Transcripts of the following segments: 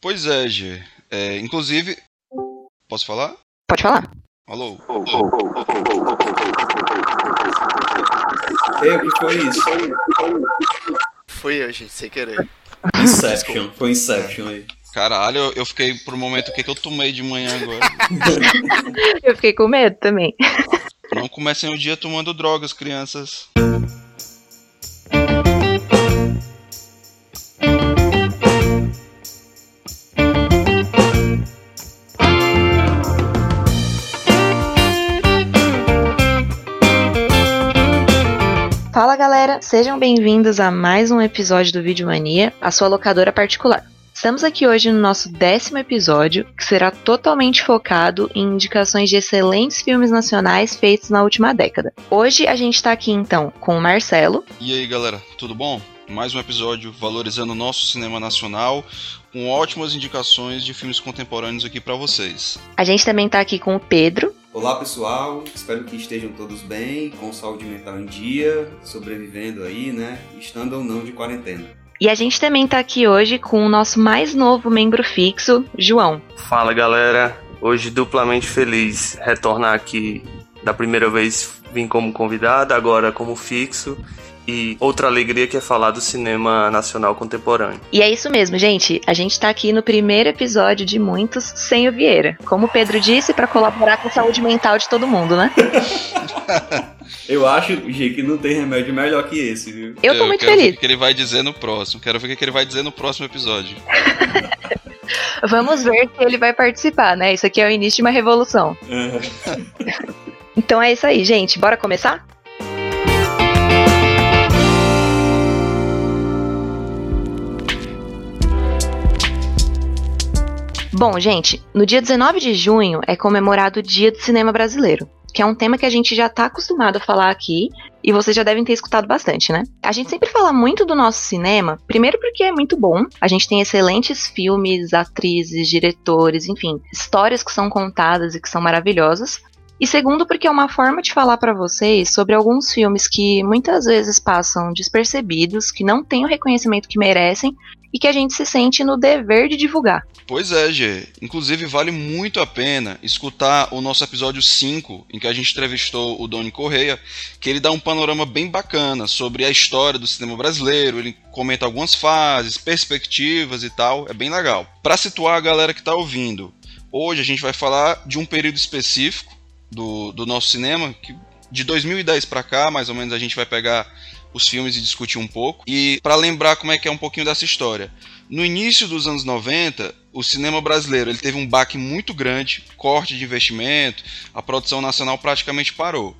Pois é, G. É, inclusive. Posso falar? Pode falar. Alô? Ei, o que foi isso? Foi eu, gente, sem querer. Inception, foi Inception aí. Caralho, eu- eu fiquei por um momento o que, que eu tomei de manhã agora. Eu fiquei com medo também. Não comecem o dia tomando drogas, crianças. Fala galera, sejam bem-vindos a mais um episódio do Vídeo Mania, a sua locadora particular. Estamos aqui hoje no nosso décimo episódio, que será totalmente focado em indicações de excelentes filmes nacionais feitos na última década. Hoje a gente tá aqui então com o Marcelo, E aí, galera, tudo bom? Mais um episódio valorizando o nosso cinema nacional, com ótimas indicações de filmes contemporâneos aqui pra vocês. a gente também tá aqui com o Pedro, Olá pessoal, espero que estejam todos bem, com saúde mental em dia, sobrevivendo aí, né? Estando ou não de quarentena. e a gente também tá aqui hoje com o nosso mais novo membro fixo, João. Fala galera, hoje duplamente feliz retornar aqui. Da primeira vez vim como convidado, agora como fixo. E outra alegria que é falar do cinema nacional contemporâneo. E é isso mesmo, gente. A gente tá aqui no primeiro episódio de muitos sem o Vieira. Como o Pedro disse, pra colaborar com a saúde mental de todo mundo, né? Eu acho, G, que não tem remédio melhor que esse, viu? Eu tô muito quero ver feliz. o que ele vai dizer no próximo. Quero ver o que ele vai dizer no próximo episódio. Vamos ver se ele vai participar, né? Isso aqui é o início de uma revolução. Aham. Então é isso aí, gente. Bora começar? Bom, gente, no dia 19 de junho é comemorado o Dia do Cinema Brasileiro, que é um tema que a gente já tá acostumado a falar aqui e vocês já devem ter escutado bastante, né? A gente sempre fala muito do nosso cinema, primeiro porque é muito bom, a gente tem excelentes filmes, atrizes, diretores, enfim, histórias que são contadas e que são maravilhosas. E segundo, porque é uma forma de falar pra vocês sobre alguns filmes que muitas vezes passam despercebidos, que não têm o reconhecimento que merecem e que a gente se sente no dever de divulgar. Pois é, G. Inclusive, vale muito a pena escutar o nosso episódio 5, em que a gente entrevistou o Doni Correia, que ele dá um panorama bem bacana sobre a história do cinema brasileiro, ele comenta algumas fases, perspectivas e tal, é bem legal. Pra situar a galera que tá ouvindo, hoje a gente vai falar de um período específico do, do nosso cinema, que de 2010 pra cá, mais ou menos, a gente vai pegar os filmes e discutir um pouco. E pra lembrar como é que é um pouquinho dessa história. No início dos anos 90, o cinema brasileiro ele teve um baque muito grande, corte de investimento, a produção nacional praticamente parou.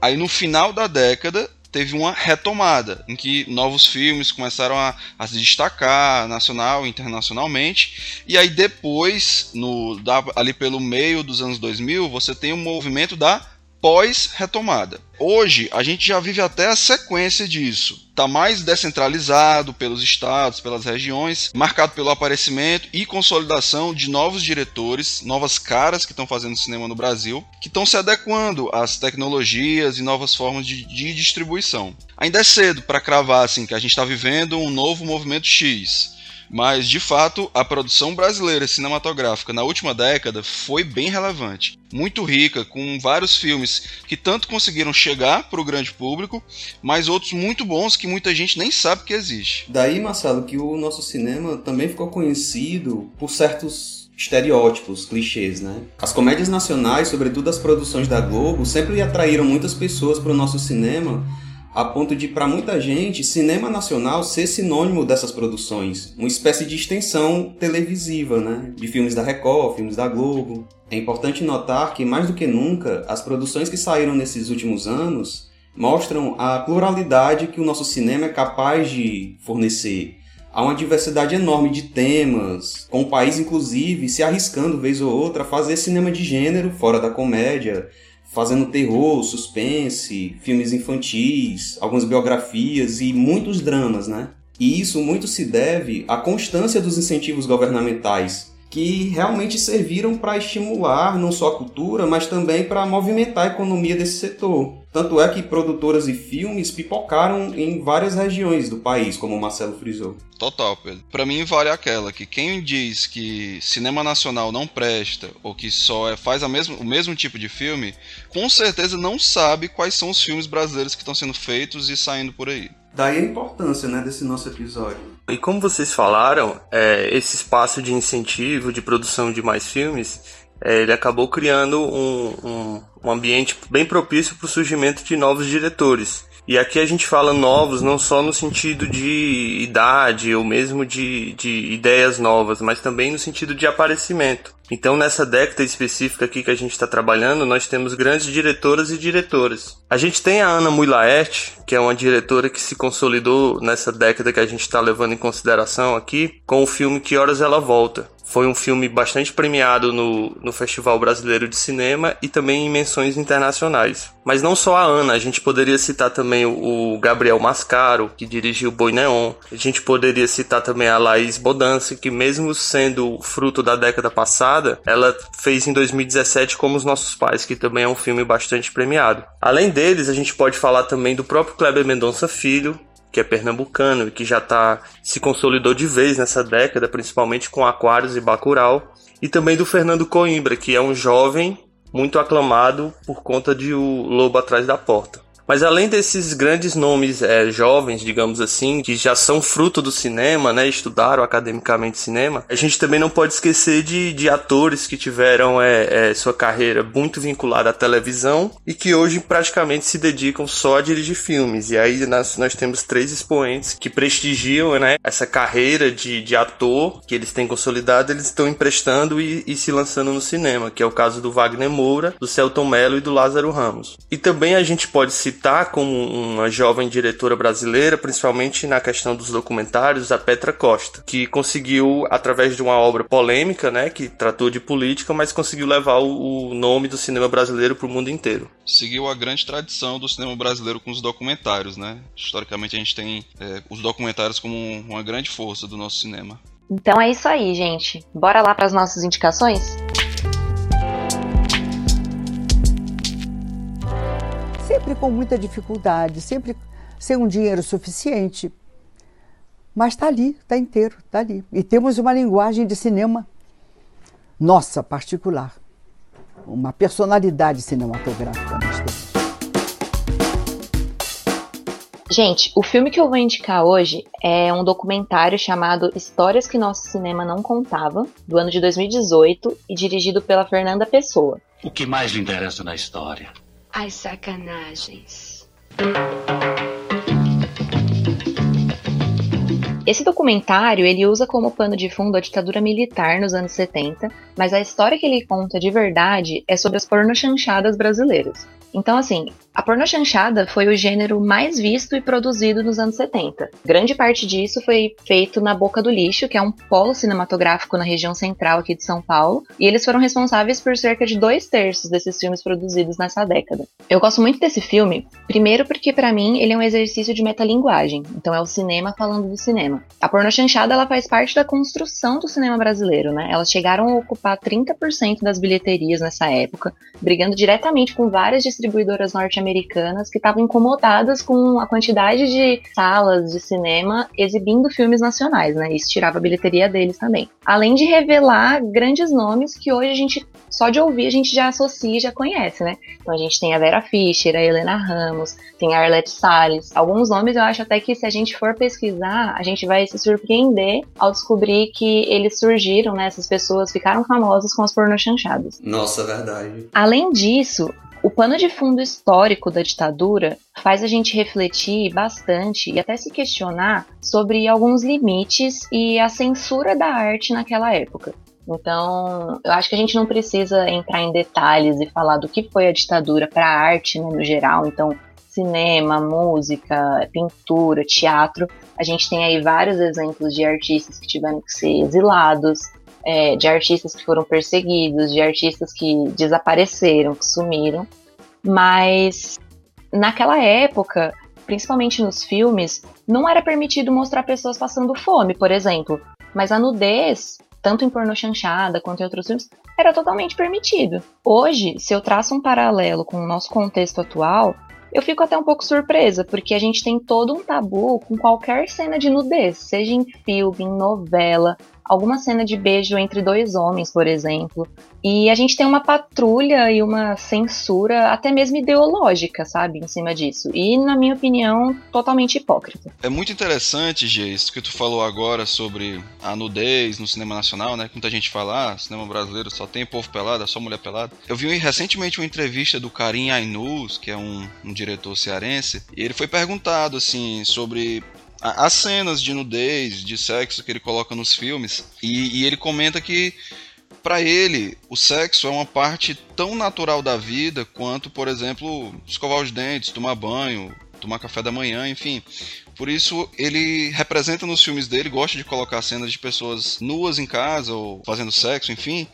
Aí no final da década teve uma retomada, em que novos filmes começaram a, a se destacar nacional e internacionalmente. E aí depois, no, da- ali pelo meio dos anos 2000, você tem o movimento da pós-retomada. Hoje, a gente já vive até a sequência disso. Está mais descentralizado pelos estados, pelas regiões, marcado pelo aparecimento e consolidação de novos diretores, novas caras que estão fazendo cinema no Brasil, que estão se adequando às tecnologias e novas formas de, de distribuição. Ainda é cedo para cravar assim, que a gente está vivendo um novo movimento X. Mas, de fato, a produção brasileira cinematográfica na última década foi bem relevante. Muito rica, com vários filmes que tanto conseguiram chegar para o grande público, mas outros muito bons que muita gente nem sabe que existe. Daí, Marcelo, que o nosso cinema também ficou conhecido por certos estereótipos, clichês, né? As comédias nacionais, sobretudo as produções da Globo, sempre atraíram muitas pessoas para o nosso cinema, a ponto de, para muita gente, cinema nacional ser sinônimo dessas produções, uma espécie de extensão televisiva, né? De filmes da Record, filmes da Globo. É importante notar que, mais do que nunca, as produções que saíram nesses últimos anos mostram a pluralidade que o nosso cinema é capaz de fornecer. Há uma diversidade enorme de temas, com o país, inclusive, se arriscando vez ou outra a fazer cinema de gênero fora da comédia, fazendo terror, suspense, filmes infantis, algumas biografias e muitos dramas, né? E isso muito se deve à constância dos incentivos governamentais que realmente serviram para estimular não só a cultura, mas também para movimentar a economia desse setor. Tanto é que produtoras e filmes pipocaram em várias regiões do país, como o Marcelo frisou. Total, Pedro. Para mim vale aquela que quem diz que cinema nacional não presta ou que só é, faz a mesmo, o mesmo tipo de filme, com certeza não sabe quais são os filmes brasileiros que estão sendo feitos e saindo por aí. Daí a importância né, desse nosso episódio. E como vocês falaram, é, esse espaço de incentivo, de produção de mais filmes, é, ele acabou criando um, um, um ambiente bem propício para o surgimento de novos diretores. E aqui a gente fala novos não só no sentido de idade ou mesmo de, de ideias novas, mas também no sentido de aparecimento. Então, nessa década específica aqui que a gente está trabalhando, nós temos grandes diretoras e diretoras. A gente tem a Ana Mui Laerte, que é uma diretora que se consolidou nessa década que a gente está levando em consideração aqui, com o filme Que Horas Ela Volta. Foi um filme bastante premiado no, no Festival Brasileiro de Cinema e também em menções internacionais. Mas não só a Ana, a gente poderia citar também o Gabriel Mascaro, que dirigiu Boi Neon. A gente poderia citar também a Laís Bodança, que mesmo sendo fruto da década passada, ela fez em 2017 Como os Nossos Pais, que também é um filme bastante premiado. Além deles, a gente pode falar também do próprio Kleber Mendonça Filho, que é pernambucano e que já tá, se consolidou de vez nessa década, principalmente com Aquários e Bacurau, e também do Fernando Coimbra, que é um jovem muito aclamado por conta de O Lobo Atrás da Porta. Mas além desses grandes nomes é, jovens, digamos assim, que já são fruto do cinema, né, estudaram academicamente cinema, a gente também não pode esquecer de, de atores que tiveram é, é, sua carreira muito vinculada à televisão e que hoje praticamente se dedicam só a dirigir filmes. E aí nós, nós temos três expoentes que prestigiam né, essa carreira de, de ator que eles têm consolidado, eles estão emprestando e, e se lançando no cinema, que é o caso do Wagner Moura, do Celton Mello e do Lázaro Ramos. E também a gente pode citar citar como uma jovem diretora brasileira, principalmente na questão dos documentários, a Petra Costa, que conseguiu, através de uma obra polêmica, né, que tratou de política, mas conseguiu levar o, nome do cinema brasileiro para o mundo inteiro. Seguiu a grande tradição do cinema brasileiro com os documentários, né? Historicamente a gente tem é, os documentários como uma grande força do nosso cinema. Então é isso aí, gente. Bora lá para as nossas indicações? Sempre com muita dificuldade, sempre sem um dinheiro suficiente. Mas está ali, está inteiro, está ali. E temos uma linguagem de cinema nossa, particular. Uma personalidade cinematográfica nós temos. Gente, o filme que eu vou indicar hoje é um documentário chamado Histórias que Nosso Cinema Não Contava, do ano de 2018 e dirigido pela Fernanda Pessoa. O que mais lhe interessa na história? As sacanagens. Esse documentário ele usa como pano de fundo a ditadura militar nos anos 70, mas a história que ele conta de verdade é sobre as pornochanchadas brasileiras. Então, assim, a porno chanchada foi o gênero mais visto e produzido nos anos 70. Grande parte disso foi feito na Boca do Lixo, que é um polo cinematográfico na região central aqui de São Paulo, e eles foram responsáveis por cerca de dois terços desses filmes produzidos nessa década. Eu gosto muito desse filme, primeiro porque para mim ele é um exercício de metalinguagem, então é o cinema falando do cinema. A porno chanchada ela faz parte da construção do cinema brasileiro, né? Elas chegaram a ocupar 30% das bilheterias nessa época, brigando diretamente com várias distribuidoras norte americanas que estavam incomodadas com a quantidade de salas de cinema exibindo filmes nacionais, né? Isso tirava a bilheteria deles também. Além de revelar grandes nomes que hoje a gente, só de ouvir, a gente já associa e já conhece, né? Então a gente tem a Vera Fischer, a Helena Ramos, tem a Arlette Salles. Alguns nomes eu acho até que se a gente for pesquisar, a gente vai se surpreender ao descobrir que eles surgiram, né? Essas pessoas ficaram famosas com as pornochanchadas. Nossa, verdade. Além disso, o pano de fundo histórico da ditadura faz a gente refletir bastante e até se questionar sobre alguns limites e a censura da arte naquela época. Então, eu acho que a gente não precisa entrar em detalhes e falar do que foi a ditadura para a arte né, no geral. Então, cinema, música, pintura, teatro. A gente tem aí vários exemplos de artistas que tiveram que ser exilados, é, de artistas que foram perseguidos, de artistas que desapareceram, que sumiram. Mas naquela época, principalmente nos filmes, não era permitido mostrar pessoas passando fome, por exemplo. Mas a nudez tanto em pornô chanchada quanto em outros filmes, era totalmente permitido. Hoje, se eu traço um paralelo com o nosso contexto atual, eu fico até um pouco surpresa, porque a gente tem todo um tabu com qualquer cena de nudez, seja em filme, em novela, alguma cena de beijo entre dois homens, por exemplo. E a gente tem uma patrulha e uma censura, até mesmo ideológica, sabe, em cima disso. E, na minha opinião, totalmente hipócrita. É muito interessante, Gê, isso que tu falou agora sobre a nudez no cinema nacional, né? Muita gente fala, ah, cinema brasileiro só tem povo pelado, é só mulher pelada. Eu vi recentemente uma entrevista do Karim Ainus, que é um, um diretor cearense, e ele foi perguntado, assim, sobre as cenas de nudez, de sexo que ele coloca nos filmes. E, e ele comenta que, para ele, o sexo é uma parte tão natural da vida quanto, por exemplo, escovar os dentes, tomar banho, tomar café da manhã, enfim. Por isso, ele representa nos filmes dele, gosta de colocar cenas de pessoas nuas em casa ou fazendo sexo, enfim.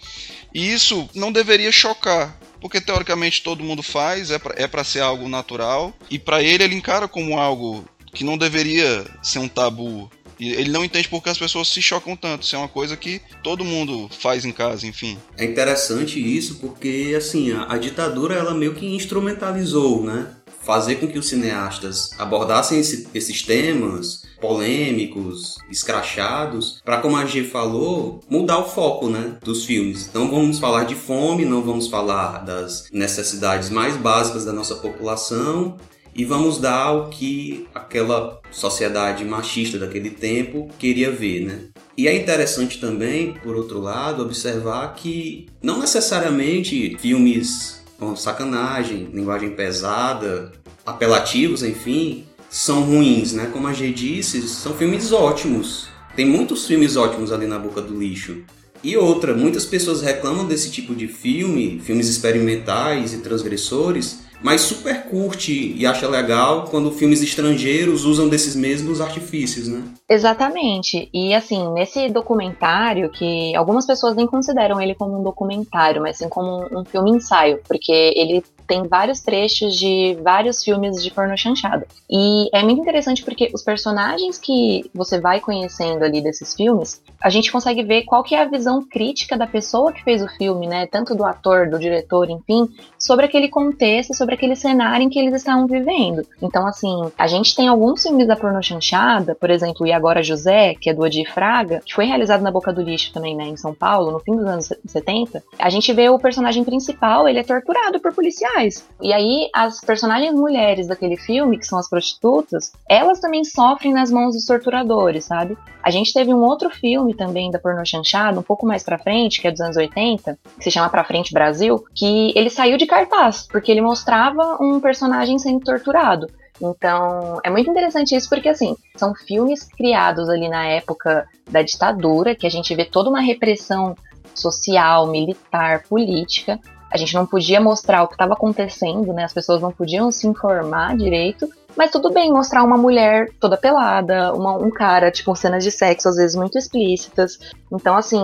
E isso não deveria chocar, porque teoricamente todo mundo faz, é para é ser algo natural, e para ele ele encara como algo que não deveria ser um tabu. E ele não entende porque as pessoas se chocam tanto. Isso é uma coisa que todo mundo faz em casa, enfim. É interessante isso porque, assim, a, a ditadura ela meio que instrumentalizou, né? Fazer com que os cineastas abordassem esse, esses temas polêmicos, escrachados, para como a G falou, mudar o foco, né, dos filmes. Não vamos falar de fome, não vamos falar das necessidades mais básicas da nossa população e vamos dar o que aquela sociedade machista daquele tempo queria ver, né? E é interessante também, por outro lado, observar que não necessariamente filmes com sacanagem, linguagem pesada, apelativos, enfim, são ruins, né? Como a G disse, são filmes ótimos. Tem muitos filmes ótimos ali na boca do lixo. E outra, muitas pessoas reclamam desse tipo de filme, filmes experimentais e transgressores, mas super curte e acha legal quando filmes estrangeiros usam desses mesmos artifícios, né? Exatamente. E assim, nesse documentário, que algumas pessoas nem consideram ele como um documentário, mas sim como um, filme ensaio, porque ele tem vários trechos de vários filmes de porno chanchada. E é muito interessante porque os personagens que você vai conhecendo ali desses filmes, a gente consegue ver qual que é a visão crítica da pessoa que fez o filme, né? Tanto do ator, do diretor, enfim, sobre aquele contexto, sobre aquele cenário em que eles estavam vivendo. Então, assim, a gente tem alguns filmes da porno chanchada, por exemplo, E Agora José, que é do Odi Fraga, que foi realizado na Boca do Lixo também, né, em São Paulo, no fim dos anos 70. A gente vê o personagem principal, ele é torturado por policiais e aí, as personagens mulheres daquele filme, que são as prostitutas, elas também sofrem nas mãos dos torturadores, sabe? A gente teve um outro filme também da porno chanchada, um pouco mais pra frente, que é dos anos 80, que se chama Pra Frente Brasil, que ele saiu de cartaz, porque ele mostrava um personagem sendo torturado. Então, é muito interessante isso porque, assim, são filmes criados ali na época da ditadura, que a gente vê toda uma repressão social, militar, política, a gente não podia mostrar o que estava acontecendo, né? As pessoas não podiam se informar direito. Mas tudo bem mostrar uma mulher toda pelada, uma, um cara, tipo, cenas de sexo às vezes muito explícitas. Então, assim,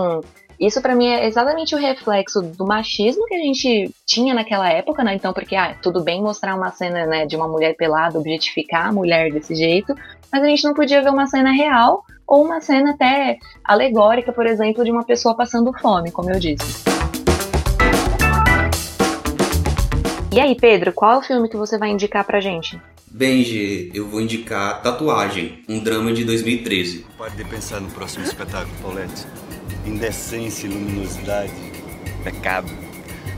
isso para mim é exatamente o reflexo do machismo que a gente tinha naquela época, né? Então, porque, ah, tudo bem mostrar uma cena, né, de uma mulher pelada, objetificar a mulher desse jeito, mas a gente não podia ver uma cena real ou uma cena até alegórica, por exemplo, de uma pessoa passando fome, como eu disse. E aí, Pedro, qual é o filme que você vai indicar pra gente? Benji, eu vou indicar Tatuagem, um drama de 2013. Pode pensar no próximo espetáculo, Paulette. Indecência e luminosidade, pecado.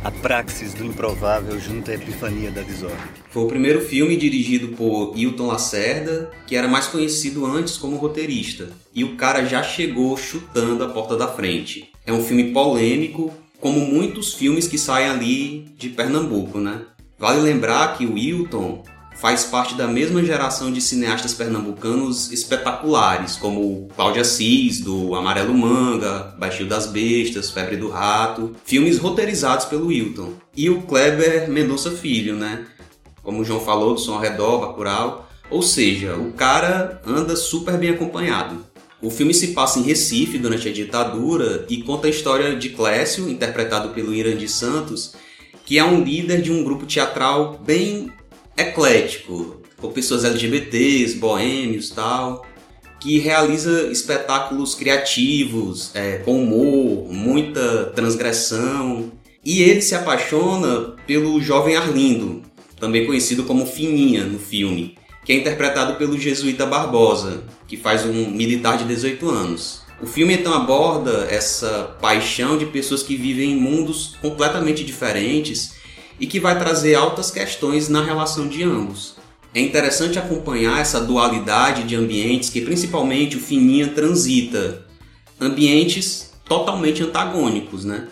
A praxis do improvável junto à epifania da desordem. Foi o primeiro filme dirigido por Hilton Lacerda, que era mais conhecido antes como roteirista. E o cara já chegou chutando a porta da frente. É um filme polêmico, como muitos filmes que saem ali de Pernambuco, né? Vale lembrar que o Wilton faz parte da mesma geração de cineastas pernambucanos espetaculares, como Cláudia Assis, do Amarelo Manga, Baixio das Bestas, Febre do Rato, filmes roteirizados pelo Wilton. E o Kleber Mendonça Filho, né? Como o João falou, do Som ao Redor, Bacurau. Ou seja, o cara anda super bem acompanhado. O filme se passa em Recife durante a ditadura e conta a história de Clécio, interpretado pelo Irandi Santos, que é um líder de um grupo teatral bem eclético, com pessoas LGBTs, boêmios tal, que realiza espetáculos criativos, é, com humor, muita transgressão. E ele se apaixona pelo jovem Arlindo, também conhecido como Fininha no filme, que é interpretado pelo jesuíta Barbosa, que faz um militar de 18 anos. O filme então aborda essa paixão de pessoas que vivem em mundos completamente diferentes e que vai trazer altas questões na relação de ambos. É interessante acompanhar essa dualidade de ambientes que principalmente o Fininha transita. Ambientes totalmente antagônicos, né?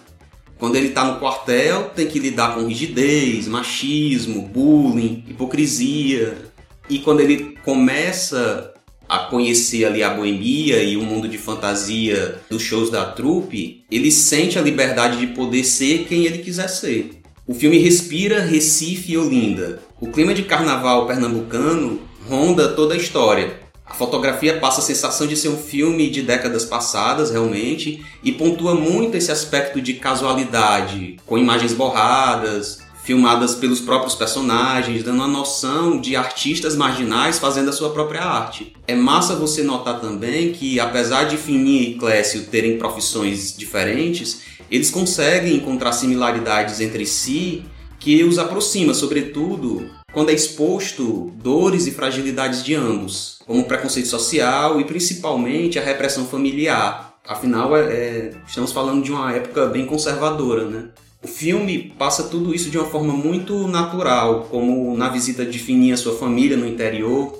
Quando ele está no quartel, tem que lidar com rigidez, machismo, bullying, hipocrisia. E quando ele começa a conhecer ali a boemia e o mundo de fantasia dos shows da trupe, ele sente a liberdade de poder ser quem ele quiser ser. O filme respira Recife e Olinda. O clima de carnaval pernambucano ronda toda a história. A fotografia passa a sensação de ser um filme de décadas passadas, realmente, e pontua muito esse aspecto de casualidade, com imagens borradas, filmadas pelos próprios personagens, dando a noção de artistas marginais fazendo a sua própria arte. É massa você notar também que, apesar de Fininha e Clécio terem profissões diferentes, eles conseguem encontrar similaridades entre si que os aproxima, sobretudo quando é exposto dores e fragilidades de ambos, como preconceito social e principalmente a repressão familiar. Afinal, é, é, estamos falando de uma época bem conservadora, né? O filme passa tudo isso de uma forma muito natural, como na visita de Fininha à sua família no interior,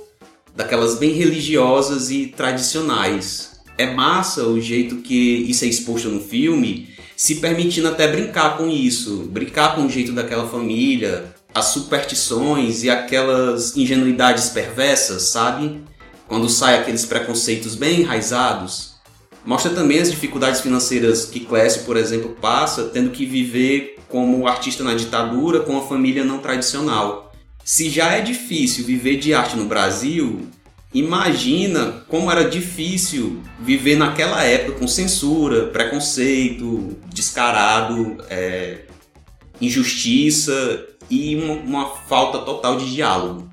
daquelas bem religiosas e tradicionais. É massa o jeito que isso é exposto no filme, se permitindo até brincar com isso, brincar com o jeito daquela família, as superstições e aquelas ingenuidades perversas, sabe? Quando sai aqueles preconceitos bem enraizados. Mostra também as dificuldades financeiras que Clécio, por exemplo, passa, tendo que viver como artista na ditadura com uma família não tradicional. Se já é difícil viver de arte no Brasil, Imagina como era difícil viver naquela época com censura, preconceito, descarado, é, injustiça e uma, uma falta total de diálogo.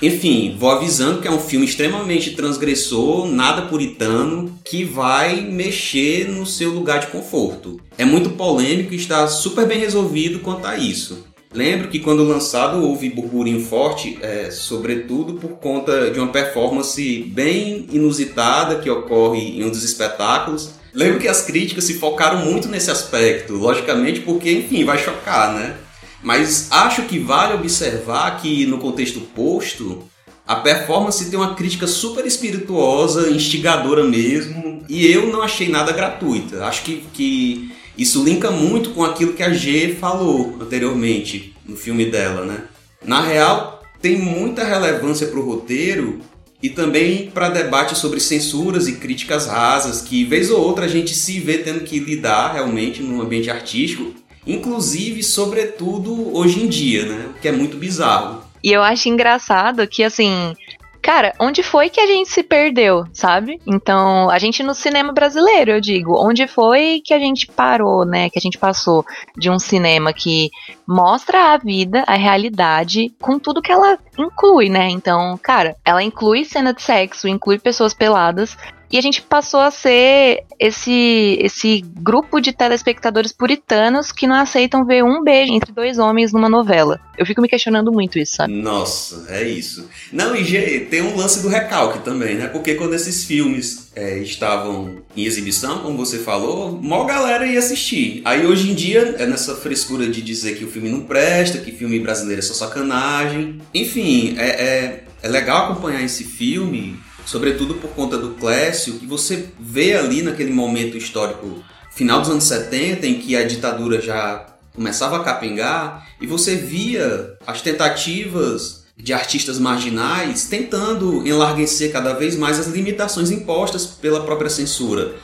Enfim, vou avisando que é um filme extremamente transgressor, nada puritano, que vai mexer no seu lugar de conforto. É muito polêmico e está super bem resolvido quanto a isso. Lembro que quando lançado houve burburinho forte, é, sobretudo por conta de uma performance bem inusitada que ocorre em um dos espetáculos. Lembro que as críticas se focaram muito nesse aspecto, logicamente porque, enfim, vai chocar, né? Mas acho que vale observar que no contexto posto, a performance tem uma crítica super espirituosa, instigadora mesmo, e eu não achei nada gratuita. Acho que, que isso linka muito com aquilo que a G falou anteriormente no filme dela, né? Na real, tem muita relevância para o roteiro e também para debate sobre censuras e críticas rasas que vez ou outra a gente se vê tendo que lidar realmente no ambiente artístico, inclusive, sobretudo hoje em dia, né? Que é muito bizarro. E eu acho engraçado que assim, cara, onde foi que a gente se perdeu, sabe? Então, a gente no cinema brasileiro, eu digo, onde foi que a gente parou, né? Que a gente passou de um cinema que mostra a vida, a realidade, com tudo que ela inclui, né? Então, cara, ela inclui cena de sexo, inclui pessoas peladas, e a gente passou a ser esse, esse grupo de telespectadores puritanos que não aceitam ver um beijo entre dois homens numa novela. Eu fico me questionando muito isso, sabe? Nossa, é isso. Não, e tem um lance do recalque também, né? Porque quando esses filmes é, estavam em exibição, como você falou, mó galera ia assistir. Aí hoje em dia é nessa frescura de dizer que o filme não presta, que filme brasileiro é só sacanagem. Enfim, é, é, é legal acompanhar esse filme sobretudo por conta do Clécio, que você vê ali naquele momento histórico, final dos anos 70, em que a ditadura já começava a capengar, e você via as tentativas de artistas marginais tentando enlarguecer cada vez mais as limitações impostas pela própria censura.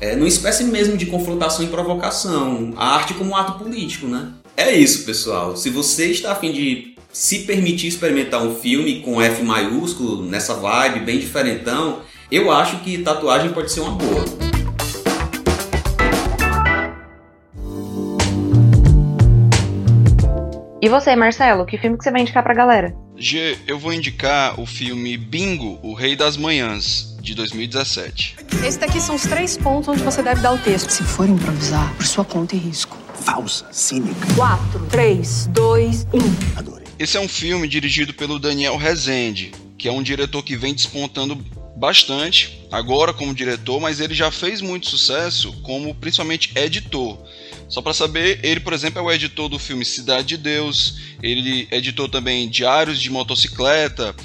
É, numa espécie mesmo de confrontação e provocação, a arte como um ato político, né? É isso, pessoal. Se você está a fim de se permitir experimentar um filme com F maiúsculo, nessa vibe bem diferentão, eu acho que tatuagem pode ser uma boa. E você, Marcelo, que filme que você vai indicar pra galera? G, eu vou indicar o filme Bingo, O Rei das Manhãs, de 2017. Esse daqui são os três pontos onde você deve dar o texto. Se for improvisar, por sua conta e risco. Falsa, cínica. 4, 3, 2, 1. Adorei. Esse é um filme dirigido pelo Daniel Rezende, que é um diretor que vem despontando bastante agora como diretor, mas ele já fez muito sucesso como principalmente editor. Só para saber, ele, por exemplo, é o editor do filme Cidade de Deus, ele editou também Diários de Motocicleta,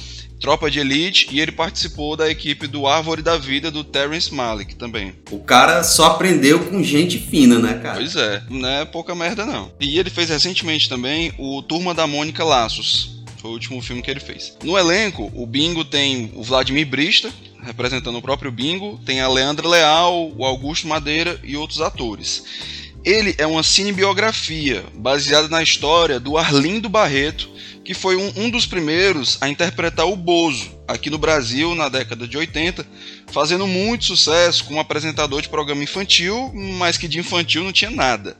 Tropa de Elite e ele participou da equipe do Árvore da Vida do Terrence Malick também. O cara só aprendeu com gente fina, né, cara? Pois é, não é pouca merda não. E ele fez recentemente também o Turma da Mônica Laços. Foi o último filme que ele fez. No elenco, o Bingo tem o Vladimir Brista, representando o próprio Bingo, tem a Leandra Leal, o Augusto Madeira e outros atores. Ele é uma cinebiografia baseada na história do Arlindo Barreto, que foi um, um, dos primeiros a interpretar o Bozo aqui no Brasil na década de 80, fazendo muito sucesso como apresentador de programa infantil, mas que de infantil não tinha nada.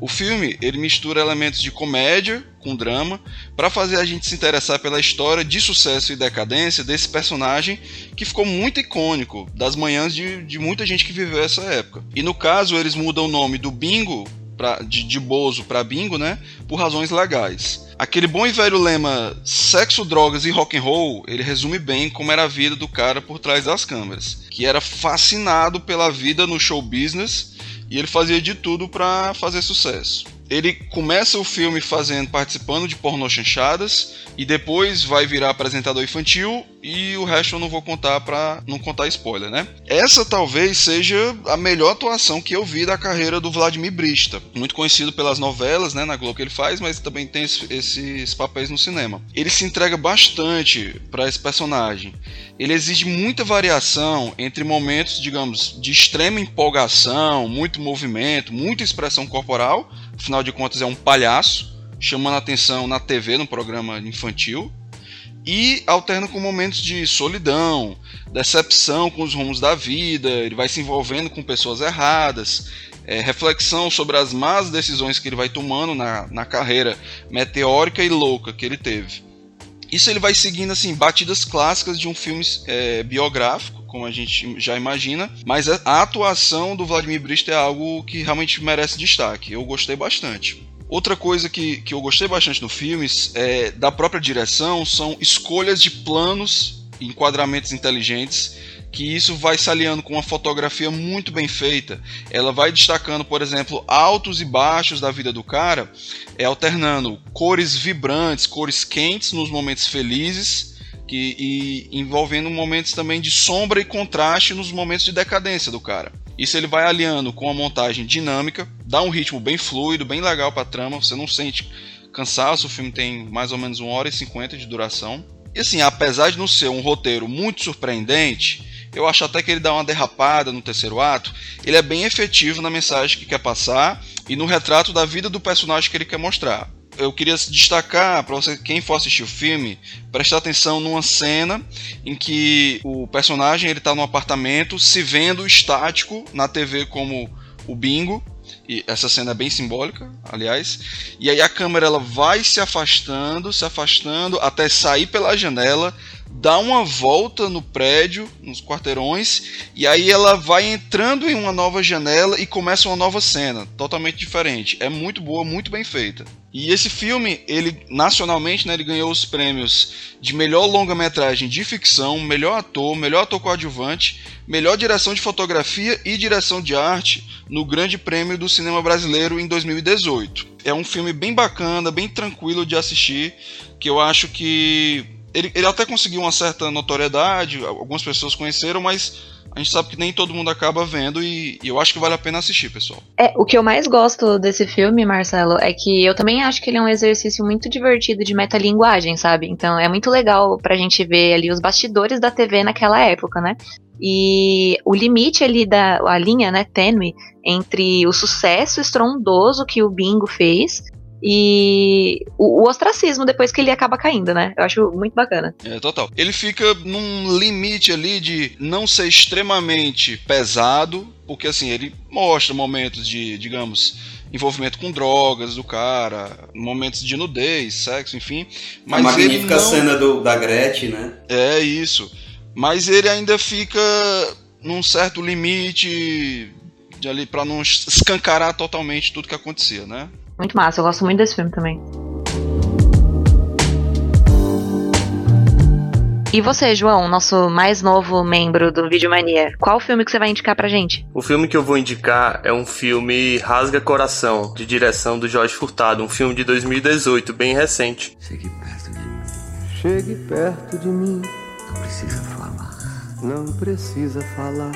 O filme ele mistura elementos de comédia com drama para fazer a gente se interessar pela história de sucesso e decadência desse personagem que ficou muito icônico das manhãs de, de muita gente que viveu essa época. E no caso eles mudam o nome do Bingo pra, de, de Bozo para Bingo, né? Por razões legais. Aquele bom e velho lema sexo, drogas e rock and roll, ele resume bem como era a vida do cara por trás das câmeras, que era fascinado pela vida no show business e ele fazia de tudo para fazer sucesso. Ele começa o filme fazendo participando de pornô chanchadas e depois vai virar apresentador infantil e o resto eu não vou contar para não contar spoiler, né? Essa talvez seja a melhor atuação que eu vi da carreira do Vladimir Brista, muito conhecido pelas novelas, né, na Globo que ele faz, mas também tem esses papéis no cinema. Ele se entrega bastante para esse personagem. Ele exige muita variação entre momentos, digamos, de extrema empolgação, muito movimento, muita expressão corporal, afinal de contas é um palhaço chamando atenção na TV, no programa infantil, e alterna com momentos de solidão, decepção com os rumos da vida, ele vai se envolvendo com pessoas erradas, é, reflexão sobre as más decisões que ele vai tomando na, na carreira meteórica e louca que ele teve. Isso ele vai seguindo assim batidas clássicas de um filme é, biográfico, como a gente já imagina, mas a atuação do Vladimir Brist é algo que realmente merece destaque. Eu gostei bastante. Outra coisa que, que eu gostei bastante no filme é, da própria direção são escolhas de planos enquadramentos inteligentes que isso vai se aliando com uma fotografia muito bem feita. Ela vai destacando, por exemplo, altos e baixos da vida do cara, é alternando cores vibrantes, cores quentes nos momentos felizes que, e envolvendo momentos também de sombra e contraste nos momentos de decadência do cara. Isso ele vai aliando com a montagem dinâmica, dá um ritmo bem fluido, bem legal para a trama, você não sente cansaço, o filme tem mais ou menos 1 hora e 50 de duração. E assim, apesar de não ser um roteiro muito surpreendente, eu acho até que ele dá uma derrapada no terceiro ato, ele é bem efetivo na mensagem que quer passar e no retrato da vida do personagem que ele quer mostrar eu queria destacar para você, quem for assistir o filme, prestar atenção numa cena em que o personagem ele está no apartamento se vendo estático na TV como o Bingo. E essa cena é bem simbólica, aliás. E aí a câmera ela vai se afastando, se afastando até sair pela janela, dá uma volta no prédio, nos quarteirões, e aí ela vai entrando em uma nova janela e começa uma nova cena, totalmente diferente. É muito boa, muito bem feita. E esse filme, ele nacionalmente, né, ele ganhou os prêmios de melhor longa-metragem de ficção, melhor ator, melhor ator coadjuvante, melhor direção de fotografia e direção de arte no Grande Prêmio do Cinema Brasileiro em 2018. É um filme bem bacana, bem tranquilo de assistir, que eu acho que ele, ele até conseguiu uma certa notoriedade, algumas pessoas conheceram, mas a gente sabe que nem todo mundo acaba vendo e, e, eu acho que vale a pena assistir, pessoal. É, o que eu mais gosto desse filme, Marcelo, é que eu também acho que ele é um exercício muito divertido de metalinguagem, sabe? Então é muito legal pra gente ver ali os bastidores da TV naquela época, né? E o limite ali da a linha, né, tênue entre o sucesso estrondoso que o Bingo fez e o, o, ostracismo depois que ele acaba caindo, né? Eu acho muito bacana. É, total. Ele fica num limite ali de não ser extremamente pesado, porque assim, ele mostra momentos de, digamos, envolvimento com drogas do cara, momentos de nudez, sexo, enfim. Mas A magnífica não... cena do, da Gretchen, né? É isso mas ele ainda fica num certo limite de ali para não escancarar totalmente tudo que acontecia, né? Muito massa, eu gosto muito desse filme também. E você, João, nosso mais novo membro do Videomania, qual filme que você vai indicar pra gente? O filme que eu vou indicar é um filme Rasga Coração, de direção do Jorge Furtado, um filme de 2018, bem recente. Chegue perto de mim. Chegue perto de mim. Não precisa falar. Não precisa falar.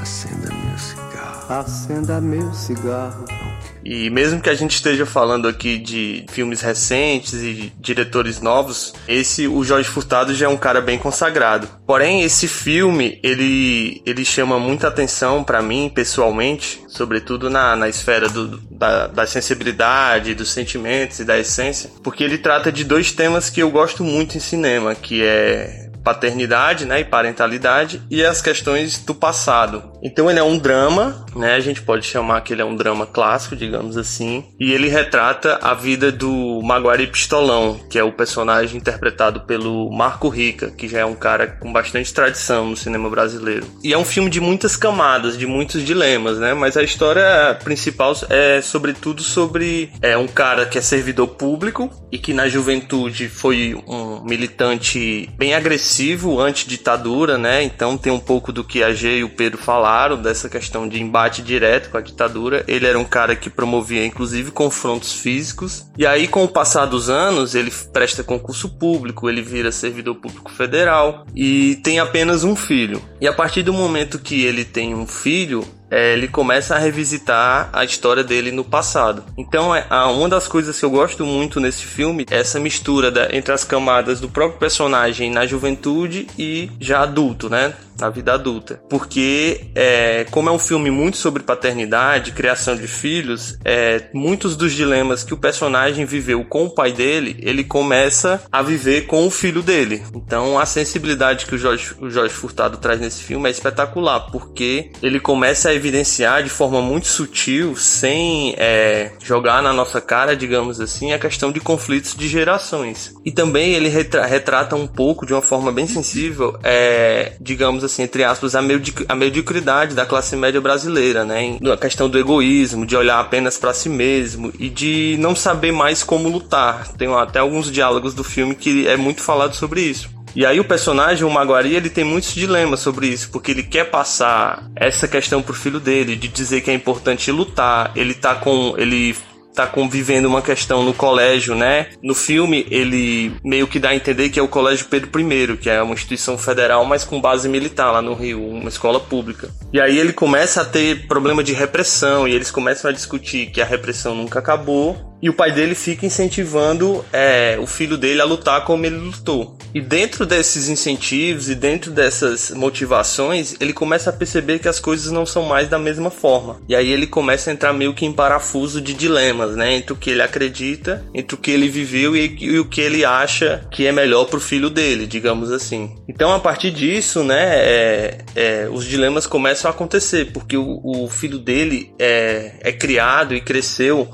Acenda meu cigarro. Acenda meu cigarro. E mesmo que a gente esteja falando aqui de filmes recentes e diretores novos, esse o Jorge Furtado já é um cara bem consagrado. Porém, esse filme ele ele chama muita atenção para mim pessoalmente, sobretudo na, na esfera do, da, da sensibilidade, dos sentimentos e da essência, porque ele trata de dois temas que eu gosto muito em cinema, que é paternidade, né, e parentalidade e as questões do passado. Então ele é um drama, né, a gente pode chamar que ele é um drama clássico, digamos assim, e ele retrata a vida do Maguari Pistolão, que é o personagem interpretado pelo Marco Rica, que já é um cara com bastante tradição no cinema brasileiro. E é um filme de muitas camadas, de muitos dilemas, né, mas a história principal é sobretudo sobre é um cara que é servidor público e que na juventude foi um militante bem agressivo anti-ditadura, né? Então tem um pouco do que a G e o Pedro falaram dessa questão de embate direto com a ditadura. Ele era um cara que promovia inclusive confrontos físicos. E aí com o passar dos anos, ele presta concurso público, ele vira servidor público federal e tem apenas um filho. E a partir do momento que ele tem um filho, é, ele começa a revisitar a história dele no passado. Então, é, uma das coisas que eu gosto muito nesse filme é essa mistura da, entre as camadas do próprio personagem na juventude e já adulto, né? Na vida adulta. Porque, é, como é um filme muito sobre paternidade, criação de filhos, é, muitos dos dilemas que o personagem viveu com o pai dele, ele começa a viver com o filho dele. Então, a sensibilidade que o Jorge, o Jorge Furtado traz nesse filme é espetacular, porque ele começa a evidenciar de forma muito sutil, sem é, jogar na nossa cara, digamos assim, a questão de conflitos de gerações. E também ele retra retrata um pouco, de uma forma bem sensível, é, digamos assim, entre aspas, a, a mediocridade da classe média brasileira, né? A questão do egoísmo, de olhar apenas para si mesmo e de não saber mais como lutar. Tem até alguns diálogos do filme que é muito falado sobre isso. E aí o personagem, o Maguari, ele tem muitos dilemas sobre isso, porque ele quer passar essa questão pro filho dele, de dizer que é importante lutar. Ele tá com. ele tá convivendo uma questão no colégio, né? No filme, ele meio que dá a entender que é o Colégio Pedro I, que é uma instituição federal, mas com base militar lá no Rio, uma escola pública. E aí ele começa a ter problema de repressão, e eles começam a discutir que a repressão nunca acabou, e o pai dele fica incentivando é, o filho dele a lutar como ele lutou. E dentro desses incentivos e dentro dessas motivações, ele começa a perceber que as coisas não são mais da mesma forma. E aí ele começa a entrar meio que em parafuso de dilemas, né? Entre o que ele acredita, entre o que ele viveu e, e o que ele acha que é melhor pro filho dele, digamos assim. Então, a partir disso, né, é, é, os dilemas começam a acontecer, porque o, o filho dele é, é criado e cresceu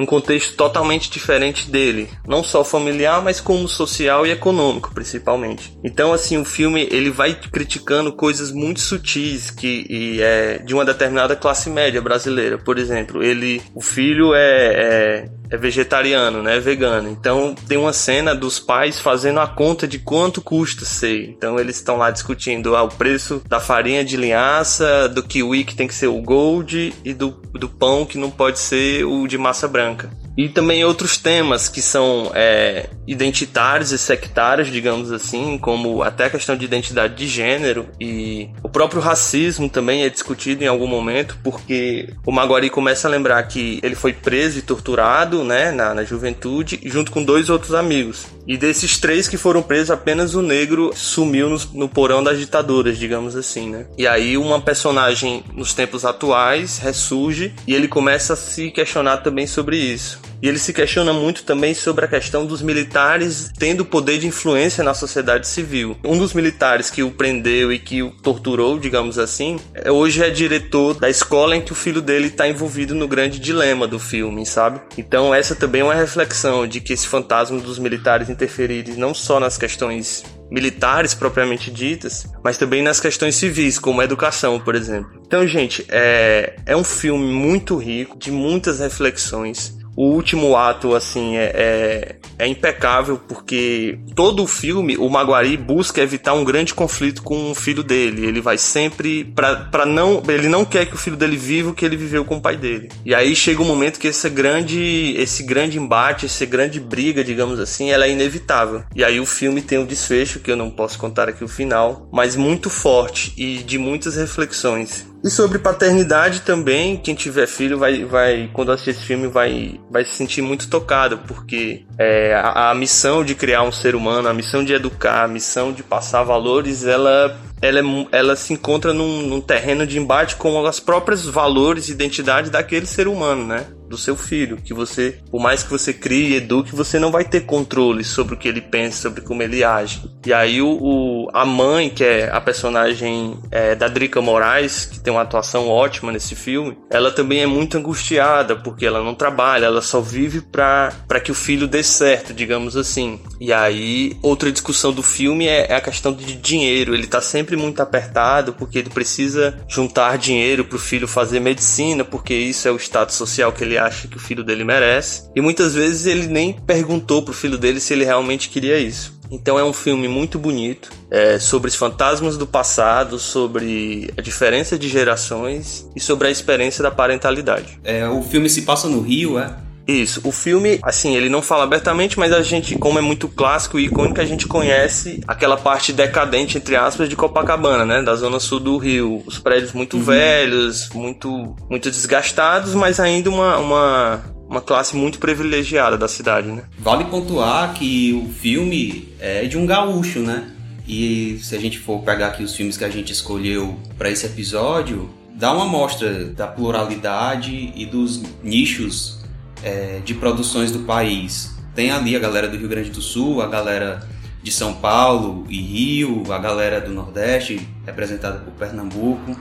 um contexto totalmente diferente dele, não só familiar, mas como social e econômico, principalmente. Então, assim, o filme ele vai criticando coisas muito sutis que e é de uma determinada classe média brasileira. Por exemplo, ele, o filho é, é é vegetariano, né? É vegano. Então tem uma cena dos pais fazendo a conta de quanto custa ser. Então eles estão lá discutindo ah, o preço da farinha de linhaça, do kiwi que tem que ser o gold e do, do pão que não pode ser o de massa branca. E também outros temas que são é, identitários e sectários, digamos assim, como até a questão de identidade de gênero e o próprio racismo também é discutido em algum momento, porque o Maguari começa a lembrar que ele foi preso e torturado né, na, na juventude, junto com dois outros amigos. E desses três que foram presos, apenas o negro sumiu no, no porão das ditaduras, digamos assim, né? E aí uma personagem nos tempos atuais ressurge e ele começa a se questionar também sobre isso. E ele se questiona muito também sobre a questão dos militares tendo poder de influência na sociedade civil. Um dos militares que o prendeu e que o torturou, digamos assim, é, hoje é diretor da escola em que o filho dele está envolvido no grande dilema do filme, sabe? Então essa também é uma reflexão de que esse fantasma dos militares interferirem não só nas questões militares propriamente ditas, mas também nas questões civis, como a educação, por exemplo. Então, gente, é, é um filme muito rico, de muitas reflexões o último ato, assim, é, é, é, impecável porque todo o filme, o Maguari busca evitar um grande conflito com o filho dele. Ele vai sempre para não. Ele não quer que o filho dele viva o que ele viveu com o pai dele. E aí chega um momento que esse grande, esse grande embate, essa grande briga, digamos assim, ela é inevitável. E aí o filme tem um desfecho, que eu não posso contar aqui o final, mas muito forte e de muitas reflexões. E sobre paternidade também, quem tiver filho vai, vai quando assistir esse filme vai, vai se sentir muito tocado, porque é, a, a missão de criar um ser humano, a missão de educar, a missão de passar valores, ela ela, é, ela se encontra num, num, terreno de embate com os próprios valores e identidade daquele ser humano, né? do seu filho, que você, por mais que você crie e eduque, você não vai ter controle sobre o que ele pensa, sobre como ele age. E aí o, o a mãe, que é a personagem é, da Drica Moraes, que tem uma atuação ótima nesse filme, ela também é muito angustiada, porque ela não trabalha, ela só vive para que o filho dê certo, digamos assim. E aí, outra discussão do filme é, é a questão de dinheiro. Ele tá sempre muito apertado, porque ele precisa juntar dinheiro para o filho fazer medicina, porque isso é o status social que ele acha que o filho dele merece. E muitas vezes ele nem perguntou pro filho dele se ele realmente queria isso. Então é um filme muito bonito é, sobre os fantasmas do passado, sobre a diferença de gerações e sobre a experiência da parentalidade. É, o filme se passa no Rio, é? Isso, o filme, assim, ele não fala abertamente, mas a gente, como é muito clássico e icônico, a gente conhece aquela parte decadente, entre aspas, de Copacabana, né? Da zona sul do Rio. Os prédios muito uhum. velhos, muito, muito desgastados, mas ainda uma, uma, uma classe muito privilegiada da cidade, né? Vale pontuar que o filme é de um gaúcho, né? E se a gente for pegar aqui os filmes que a gente escolheu para esse episódio, dá uma amostra da pluralidade e dos nichos é, de produções do país. Tem ali a galera do Rio Grande do Sul, a galera de São Paulo e Rio, a galera do Nordeste, representada por Pernambuco.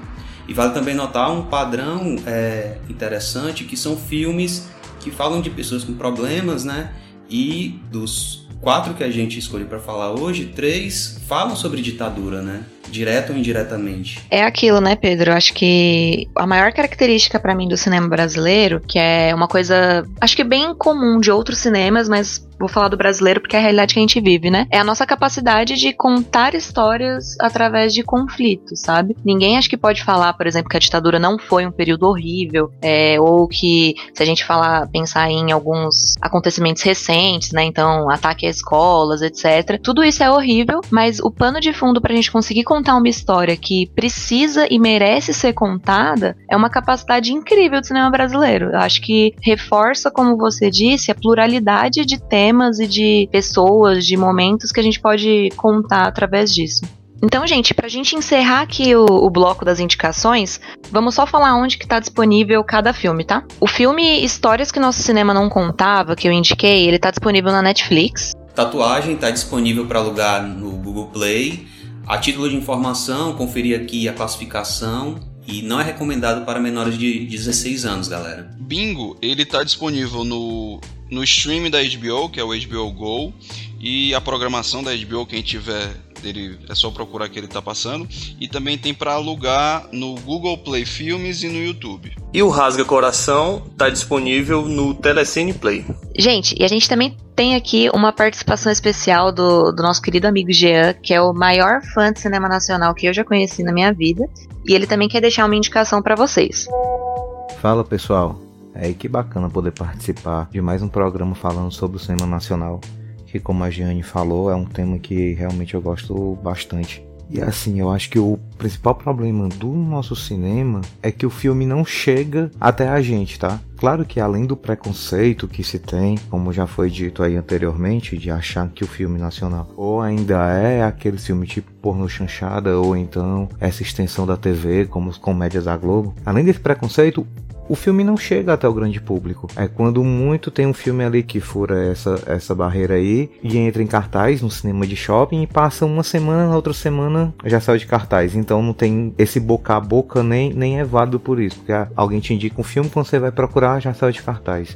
E vale também notar um padrão é, interessante que são filmes que falam de pessoas com problemas, né? E dos quatro que a gente escolheu para falar hoje, três falam sobre ditadura, né? Direto ou indiretamente. É aquilo, né, Pedro? Acho que a maior característica para mim do cinema brasileiro, que é uma coisa, acho que bem comum de outros cinemas, mas vou falar do brasileiro porque é a realidade que a gente vive, né? É a nossa capacidade de contar histórias através de conflitos, sabe? Ninguém acho que pode falar, por exemplo, que a ditadura não foi um período horrível, é, ou que se a gente falar, pensar em alguns acontecimentos recentes, né? Então, ataque a escolas, etc. Tudo isso é horrível, mas o pano de fundo pra gente conseguir contar uma história que precisa e merece ser contada é uma capacidade incrível do cinema brasileiro. Eu acho que reforça, como você disse, a pluralidade de temas e de pessoas, de momentos que a gente pode contar através disso. Então, gente, pra gente encerrar aqui o, o, bloco das indicações, vamos só falar onde que tá disponível cada filme, tá? O filme Histórias que Nosso Cinema Não Contava, que eu indiquei, ele tá disponível na Netflix. Tatuagem tá disponível para alugar no Google Play. A título de informação, conferir aqui a classificação e não é recomendado para menores de 16 anos, galera. Bingo, ele tá disponível no no stream da HBO, que é o HBO Go, e a programação da HBO, quem tiver dele é só procurar que ele tá passando, e também tem para alugar no Google Play Filmes e no YouTube. E o Rasga Coração tá disponível no Telecine Play. Gente, e a gente também tem aqui uma participação especial do, do nosso querido amigo Jean, que é o maior fã de cinema nacional que eu já conheci na minha vida, e ele também quer deixar uma indicação para vocês. Fala pessoal, é que bacana poder participar de mais um programa falando sobre o cinema nacional, que como a Giane falou, é um tema que realmente eu gosto bastante. E assim, eu acho que o principal problema do nosso cinema é que o filme não chega até a gente, tá? Claro que além do preconceito que se tem, como já foi dito aí anteriormente, de achar que o filme nacional ou ainda é aquele filme tipo porno chanchada ou então essa extensão da TV, como as comédias da Globo. Além desse preconceito, o filme não chega até o grande público. É quando muito tem um filme ali que fura essa, essa barreira aí e entra em cartaz no cinema de shopping e passa uma semana, na outra semana já saiu de cartaz. Então não tem esse boca a boca nem, nem é válido por isso. Porque alguém te indica um filme, quando você vai procurar, já saiu de cartaz.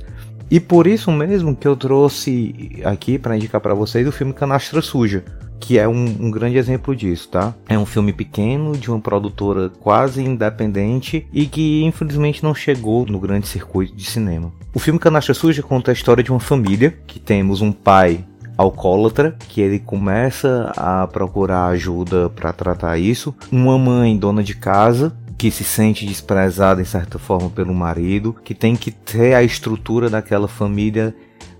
E por isso mesmo que eu trouxe aqui para indicar para vocês o filme Canastra Suja, que é um, um, grande exemplo disso, tá? É um filme pequeno, de uma produtora quase independente e que infelizmente não chegou no grande circuito de cinema. O filme Canastra Suja conta a história de uma família que temos um pai alcoólatra, que ele começa a procurar ajuda para tratar isso, uma mãe dona de casa que se sente desprezada em certa forma pelo marido, que tem que ter a estrutura daquela família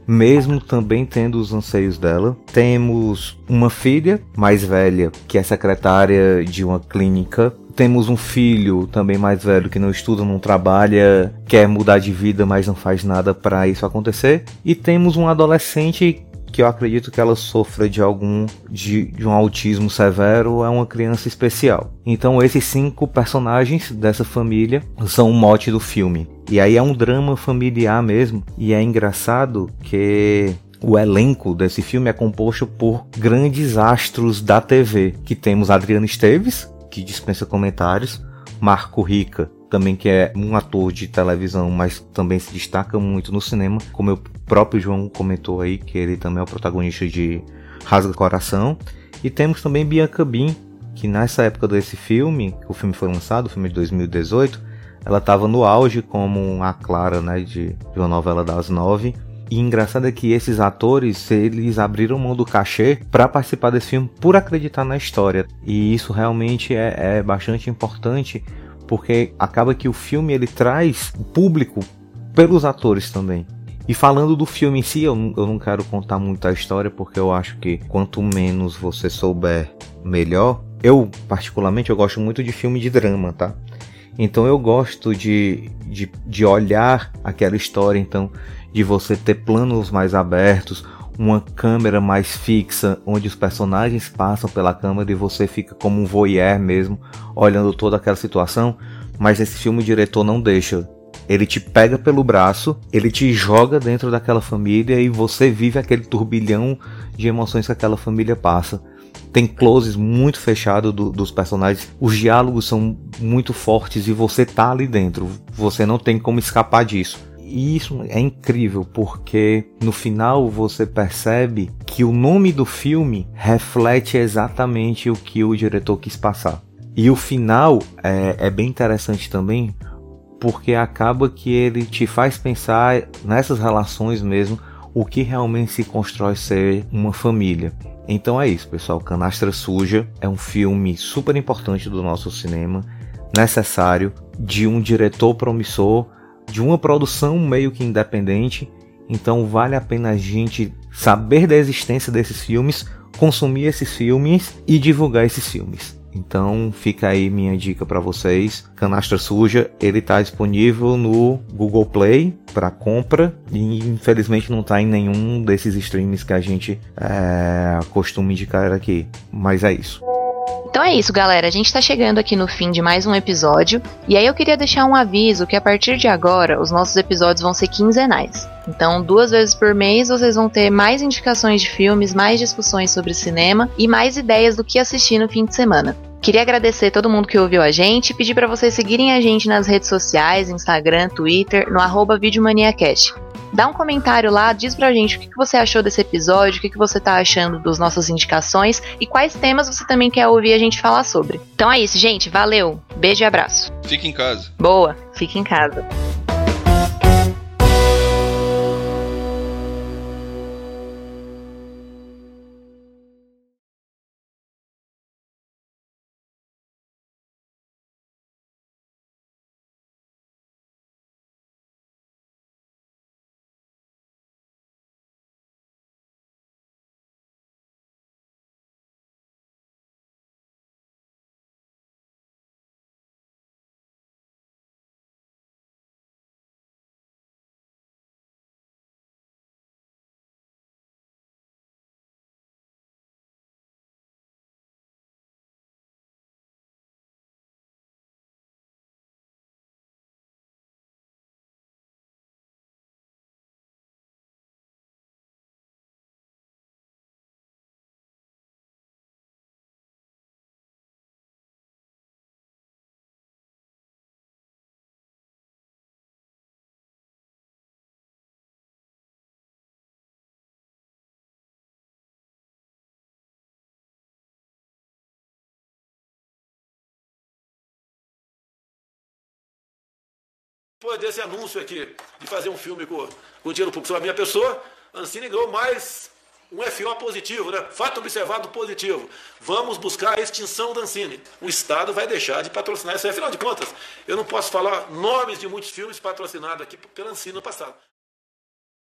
mesmo também tendo os anseios dela. Temos uma filha mais velha, que é secretária de uma clínica. Temos um filho também mais velho que não estuda, não trabalha, quer mudar de vida, mas não faz nada para isso acontecer. E temos um adolescente que eu acredito que ela sofra de algum de, de, um autismo severo é uma criança especial. Então esses cinco personagens dessa família são o mote do filme. E aí é um drama familiar mesmo. E é engraçado que o elenco desse filme é composto por grandes astros da TV, que temos Adriano Esteves, que dispensa comentários, Marco Rica, também que é um ator de televisão, mas também se destaca muito no cinema, como o próprio João comentou aí, que ele também é o protagonista de Rasga Coração. E temos também Bianca Bin, que nessa época desse filme, o filme foi lançado, o filme de 2018, ela estava no auge como a Clara, né, de, de uma novela das nove. E engraçado é que esses atores, eles abriram mão do cachê para participar desse filme por acreditar na história. E isso realmente é, é bastante importante porque acaba que o filme ele traz o público pelos atores também. E falando do filme em si, eu não, eu não quero contar muito a história, porque eu acho que quanto menos você souber, melhor. Eu, particularmente, eu gosto muito de filme de drama, tá? Então eu gosto de, de, de olhar aquela história, então, de você ter planos mais abertos, uma câmera mais fixa, onde os personagens passam pela câmera e você fica como um voyeur mesmo, olhando toda aquela situação. Mas esse filme o diretor não deixa. Ele te pega pelo braço, ele te joga dentro daquela família e você vive aquele turbilhão de emoções que aquela família passa. Tem closes muito fechados do, dos personagens, os diálogos são muito fortes e você tá ali dentro. Você não tem como escapar disso. E isso é incrível porque no final você percebe que o nome do filme reflete exatamente o que o diretor quis passar. E o final é, é bem interessante também porque acaba que ele te faz pensar nessas relações mesmo, o que realmente se constrói ser uma família. Então é isso, pessoal. Canastra Suja é um filme super importante do nosso cinema, necessário, de um diretor promissor de uma produção meio que independente, então vale a pena a gente saber da existência desses filmes, consumir esses filmes e divulgar esses filmes. Então fica aí minha dica para vocês. Canastra Suja, ele está disponível no Google Play para compra e infelizmente não está em nenhum desses streams que a gente é, costuma indicar aqui. Mas é isso. Então é isso, galera. A gente tá chegando aqui no fim de mais um episódio. E aí eu queria deixar um aviso que a partir de agora os nossos episódios vão ser quinzenais. Então, duas vezes por mês vocês vão ter mais indicações de filmes, mais discussões sobre cinema e mais ideias do que assistir no fim de semana. Queria agradecer todo mundo que ouviu a gente e pedir para vocês seguirem a gente nas redes sociais, Instagram, Twitter, no arroba VideoManiaCast. Dá um comentário lá, diz pra gente o que você achou desse episódio, o que você tá achando das nossas indicações e quais temas você também quer ouvir a gente falar sobre. Então é isso, gente. Valeu. Beijo e abraço. Fique em casa. Boa. Fique em casa. Depois desse anúncio aqui de fazer um filme com, com dinheiro público sobre a minha pessoa, Ancine ganhou mais um FO positivo, né? Fato observado positivo. Vamos buscar a extinção da Ancine. O Estado vai deixar de patrocinar isso. Afinal de contas, eu não posso falar nomes de muitos filmes patrocinados aqui pela Ancine no passado.